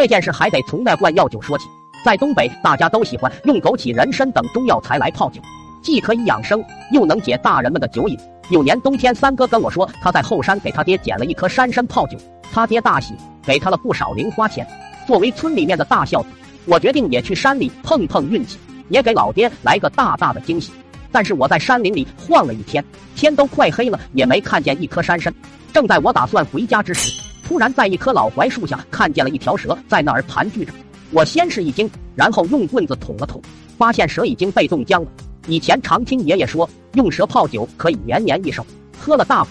这件事还得从那罐药酒说起。在东北，大家都喜欢用枸杞、人参等中药材来泡酒，既可以养生，又能解大人们的酒瘾。有年冬天，三哥跟我说，他在后山给他爹捡了一颗山参泡酒，他爹大喜，给他了不少零花钱。作为村里面的大孝子，我决定也去山里碰碰运气，也给老爹来个大大的惊喜。但是我在山林里晃了一天，天都快黑了，也没看见一颗山参。正在我打算回家之时，突然在一棵老槐树下看见了一条蛇在那儿盘踞着。我先是一惊，然后用棍子捅了捅，发现蛇已经被冻僵了。以前常听爷爷说，用蛇泡酒可以延年益寿，喝了大补。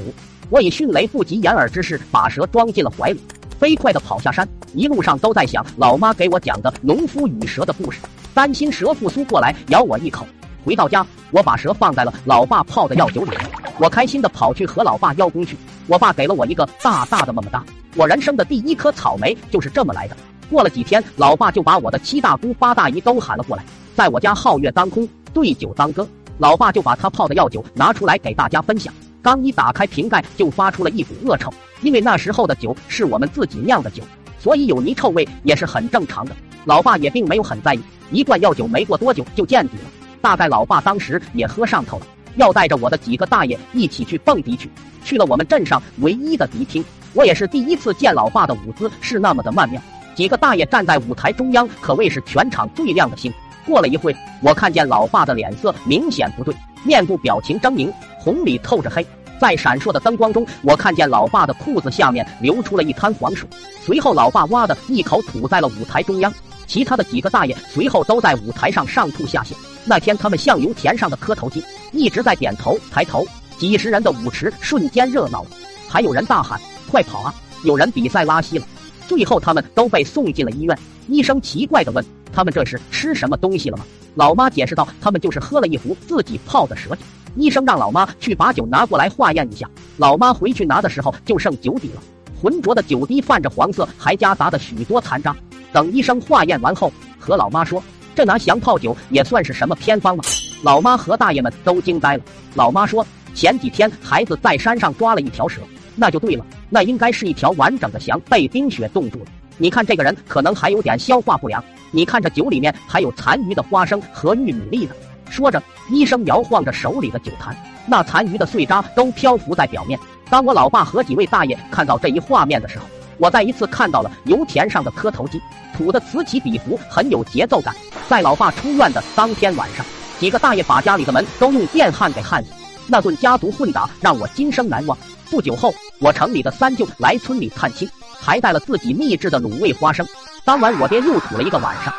我以迅雷不及掩耳之势把蛇装进了怀里，飞快地跑下山。一路上都在想老妈给我讲的农夫与蛇的故事，担心蛇复苏过来咬我一口。回到家，我把蛇放在了老爸泡的药酒里，我开心地跑去和老爸邀功去。我爸给了我一个大大的么么哒。我人生的第一颗草莓就是这么来的。过了几天，老爸就把我的七大姑八大姨都喊了过来，在我家皓月当空，对酒当歌。老爸就把他泡的药酒拿出来给大家分享。刚一打开瓶盖，就发出了一股恶臭。因为那时候的酒是我们自己酿的酒，所以有泥臭味也是很正常的。老爸也并没有很在意，一罐药酒没过多久就见底了。大概老爸当时也喝上头了，要带着我的几个大爷一起去蹦迪去，去了我们镇上唯一的迪厅。我也是第一次见老爸的舞姿是那么的曼妙。几个大爷站在舞台中央，可谓是全场最亮的星。过了一会，我看见老爸的脸色明显不对，面部表情狰狞，红里透着黑。在闪烁的灯光中，我看见老爸的裤子下面流出了一滩黄水。随后，老爸哇的一口吐在了舞台中央。其他的几个大爷随后都在舞台上上吐下泻。那天，他们像油田上的磕头机，一直在点头抬头。几十人的舞池瞬间热闹了，还有人大喊：“快跑啊！”有人比赛拉稀了。最后，他们都被送进了医院。医生奇怪地问：“他们这是吃什么东西了吗？”老妈解释道：“他们就是喝了一壶自己泡的蛇酒。”医生让老妈去把酒拿过来化验一下。老妈回去拿的时候，就剩酒底了，浑浊的酒滴泛着黄色，还夹杂着许多残渣。等医生化验完后，和老妈说：“这拿翔泡酒也算是什么偏方吗？”老妈和大爷们都惊呆了。老妈说：“前几天孩子在山上抓了一条蛇。”那就对了，那应该是一条完整的翔被冰雪冻住了。你看这个人可能还有点消化不良。你看这酒里面还有残余的花生和玉米粒呢。说着，医生摇晃着手里的酒坛，那残余的碎渣都漂浮在表面。当我老爸和几位大爷看到这一画面的时候，我再一次看到了油田上的磕头机，吐的此起彼伏，很有节奏感。在老爸出院的当天晚上，几个大爷把家里的门都用电焊给焊死，那顿家族混打让我今生难忘。不久后，我城里的三舅来村里探亲，还带了自己秘制的卤味花生。当晚，我爹又吐了一个晚上。